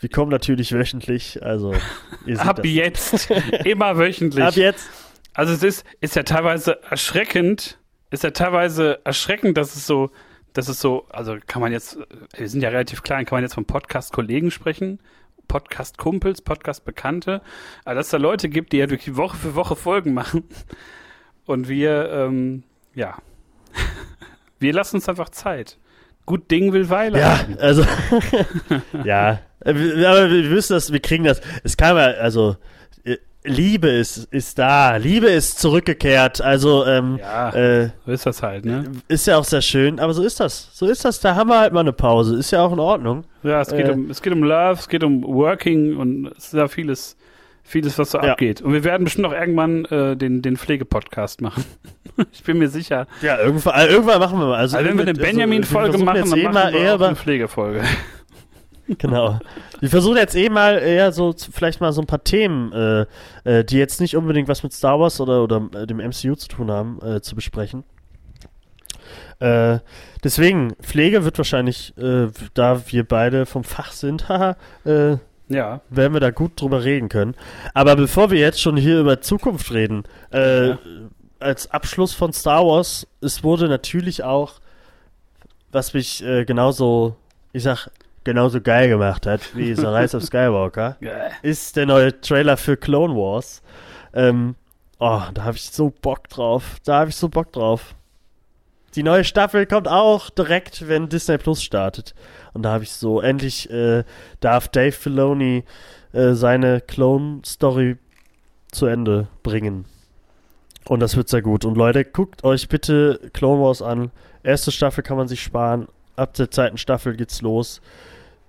wir kommen natürlich wöchentlich, also ab das. jetzt immer wöchentlich. Ab jetzt. Also es ist ist ja teilweise erschreckend, ist ja teilweise erschreckend, dass es so dass es so, also kann man jetzt, wir sind ja relativ klein, kann man jetzt von Podcast-Kollegen sprechen, Podcast-Kumpels, Podcast-Bekannte, aber dass es da Leute gibt, die ja durch Woche für Woche Folgen machen und wir, ähm, ja, wir lassen uns einfach Zeit. Gut Ding will Weile. Ja, also, ja, aber wir wissen das, wir kriegen das. Es kam ja, also, äh, Liebe ist, ist da, Liebe ist zurückgekehrt. Also, ähm, ja, äh, so ist das halt, ne? Ist ja auch sehr schön, aber so ist das. So ist das. Da haben wir halt mal eine Pause. Ist ja auch in Ordnung. Ja, es geht, äh, um, es geht um Love, es geht um Working und es ist ja vieles, vieles, was so ja. abgeht. Und wir werden bestimmt auch irgendwann äh, den, den Pflegepodcast machen. ich bin mir sicher. Ja, irgendwann, also irgendwann machen wir mal. Also, also wenn wir eine also, Benjamin-Folge also, machen, dann eh machen wir auch eine Pflegefolge. genau. Wir versuchen jetzt eh mal eher so vielleicht mal so ein paar Themen, äh, äh, die jetzt nicht unbedingt was mit Star Wars oder, oder äh, dem MCU zu tun haben, äh, zu besprechen. Äh, deswegen, Pflege wird wahrscheinlich, äh, da wir beide vom Fach sind, haha, ja. werden wir da gut drüber reden können. Aber bevor wir jetzt schon hier über Zukunft reden, äh, ja. als Abschluss von Star Wars, es wurde natürlich auch, was mich äh, genauso, ich sag, genauso geil gemacht hat wie The Rise of Skywalker, ist der neue Trailer für Clone Wars. Ähm, oh, da habe ich so Bock drauf. Da habe ich so Bock drauf. Die neue Staffel kommt auch direkt, wenn Disney Plus startet. Und da habe ich so, endlich äh, darf Dave Filoni äh, seine Clone-Story zu Ende bringen. Und das wird sehr gut. Und Leute, guckt euch bitte Clone Wars an. Erste Staffel kann man sich sparen. Ab der zweiten Staffel geht's los.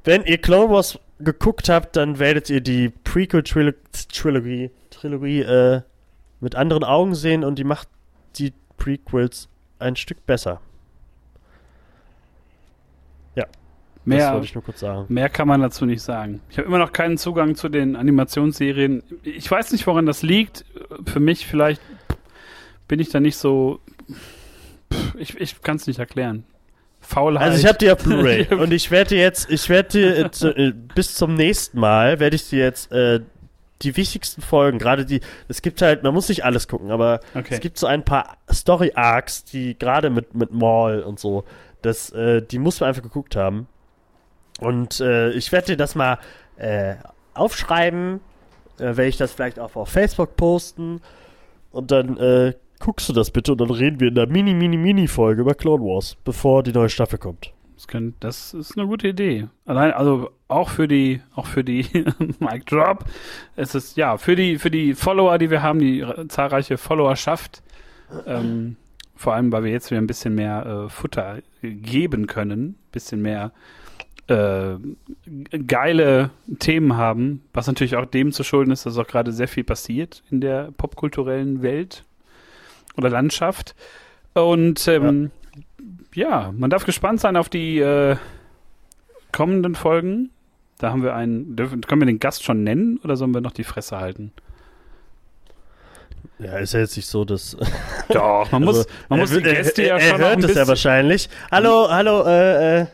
Wenn ihr Clone Wars geguckt habt, dann werdet ihr die Prequel-Trilogie Trilogie, äh, mit anderen Augen sehen und die macht die Prequels ein Stück besser. Mehr, das wollte ich nur kurz sagen. Mehr kann man dazu nicht sagen. Ich habe immer noch keinen Zugang zu den Animationsserien. Ich weiß nicht, woran das liegt. Für mich vielleicht bin ich da nicht so. Ich, ich kann es nicht erklären. Faulheit. Also ich habe die auf Blu-ray und ich werde jetzt, ich werde dir äh, bis zum nächsten Mal werde ich dir jetzt äh, die wichtigsten Folgen, gerade die, es gibt halt, man muss nicht alles gucken, aber okay. es gibt so ein paar Story Arcs, die gerade mit mit Maul und so, das, äh, die muss man einfach geguckt haben. Und äh, ich werde dir das mal äh, aufschreiben, äh, werde ich das vielleicht auch auf Facebook posten und dann äh, guckst du das bitte und dann reden wir in der Mini, Mini, Mini-Folge über Clone Wars, bevor die neue Staffel kommt. Das, können, das ist eine gute Idee. Allein, also auch für die, auch für die Mic Drop. Es ist ja für die, für die Follower, die wir haben, die zahlreiche Followerschaft. Ähm, vor allem, weil wir jetzt wieder ein bisschen mehr äh, Futter geben können, ein bisschen mehr äh, geile Themen haben, was natürlich auch dem zu schulden ist, dass auch gerade sehr viel passiert in der popkulturellen Welt oder Landschaft. Und ähm, ja. Ja. man darf gespannt sein auf die äh, kommenden Folgen. Da haben wir einen, dürfen, können wir den Gast schon nennen oder sollen wir noch die Fresse halten? Ja, ist ja jetzt nicht so, dass. Doch, man muss, also, man muss die Gäste er, ja schon. Er hört es ja wahrscheinlich. Hallo, hallo, äh, äh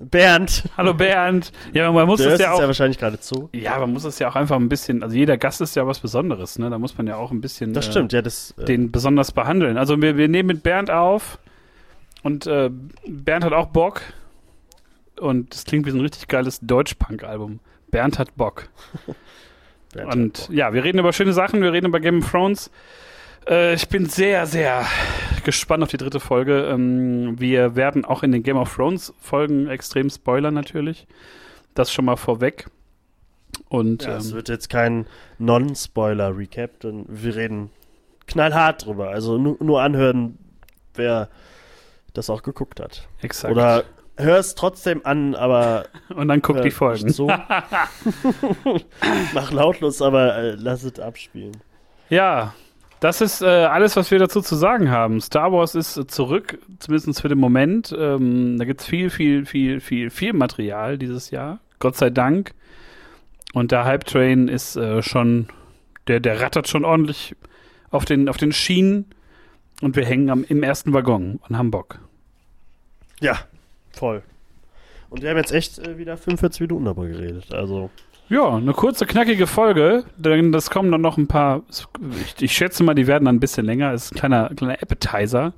Bernd. Hallo Bernd. Ja, man muss es ja uns ja auch. wahrscheinlich gerade zu. Ja, man muss es ja auch einfach ein bisschen. Also jeder Gast ist ja was Besonderes, ne? Da muss man ja auch ein bisschen. Das äh, stimmt, ja, das. Äh, den besonders behandeln. Also wir, wir nehmen mit Bernd auf und äh, Bernd hat auch Bock und das klingt wie so ein richtig geiles Deutsch-Punk-Album. Bernd hat Bock. Bernd hat Und Bock. ja, wir reden über schöne Sachen, wir reden über Game of Thrones. Äh, ich bin sehr, sehr gespannt auf die dritte Folge. Ähm, wir werden auch in den Game of Thrones Folgen extrem spoilern natürlich. Das schon mal vorweg. Und Ja, es ähm, wird jetzt kein Non-Spoiler-Recap, denn wir reden knallhart drüber. Also nur, nur anhören, wer das auch geguckt hat. exakt. Oder hör es trotzdem an, aber und dann guck hör die Folgen. So. Mach lautlos, aber äh, lass es abspielen. Ja, das ist äh, alles, was wir dazu zu sagen haben. Star Wars ist äh, zurück, zumindest für den Moment. Ähm, da gibt's viel, viel, viel, viel, viel Material dieses Jahr. Gott sei Dank. Und der Hype Train ist äh, schon, der, der rattert schon ordentlich auf den, auf den Schienen. Und wir hängen am, im ersten Waggon und haben Bock. Ja, voll. Und wir haben jetzt echt äh, wieder 45 Minuten darüber geredet. Also, Ja, eine kurze, knackige Folge. Denn das kommen dann noch ein paar. Ich, ich schätze mal, die werden dann ein bisschen länger. Das ist ein kleiner, kleiner Appetizer,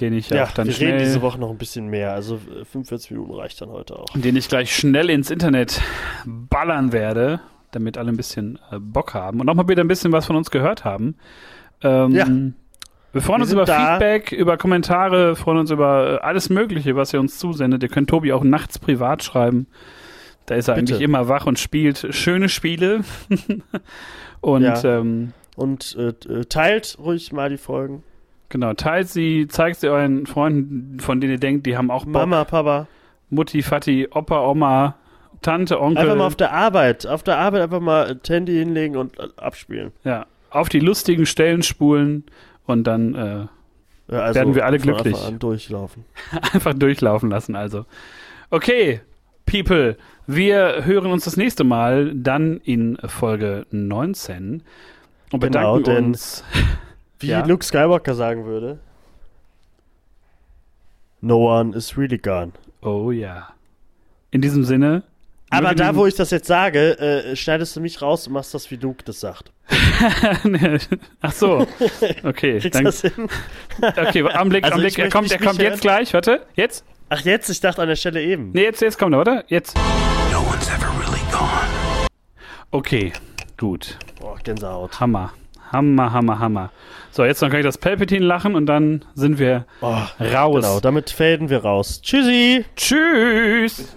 den ich ja, auch dann wir schnell. reden diese Woche noch ein bisschen mehr. Also äh, 45 Minuten reicht dann heute auch. den ich gleich schnell ins Internet ballern werde, damit alle ein bisschen äh, Bock haben und auch mal wieder ein bisschen was von uns gehört haben. Ähm, Ja. Wir freuen Wir uns über da. Feedback, über Kommentare, freuen uns über äh, alles Mögliche, was ihr uns zusendet. Ihr könnt Tobi auch nachts privat schreiben. Da ist er Bitte. eigentlich immer wach und spielt schöne Spiele. und Ja. ähm, Und äh, äh, teilt ruhig mal die Folgen. genau, teilt sie, zeigt sie euren Freunden, von denen ihr denkt, die haben auch Bock. Mama, Papa. Mutti, Vati, Opa, Oma, Tante, Onkel. Einfach mal auf der Arbeit. Auf der Arbeit einfach mal Handy hinlegen und äh, abspielen. Ja, auf die lustigen Stellen spulen und dann äh, Ja, also Werden wir alle glücklich. An durchlaufen. einfach durchlaufen lassen. Also, okay, People, wir hören uns das nächste Mal dann in Folge 19 und Genau, bedanken denn- uns. Wie Ja. Luke Skywalker sagen würde. No one is really gone. Oh ja. In diesem Sinne. Aber da, wo ich das jetzt sage, äh, schneidest du mich raus und machst das, wie Luke das sagt. Ach so. Okay, Kriegst dann, das hin? okay, Augenblick, Also Augenblick, ich er kommt, er kommt jetzt gleich, warte, jetzt? Ach, jetzt? Ich dachte an der Stelle eben. Nee, jetzt, jetzt kommt er, oder? Jetzt. No one's ever really gone. Okay, gut. Boah, Gänsehaut. Hammer. Hammer, Hammer, Hammer. So, jetzt noch kann ich das Palpatine lachen und dann sind wir Oh, raus. genau, damit faden wir raus. Tschüssi! Tschüss.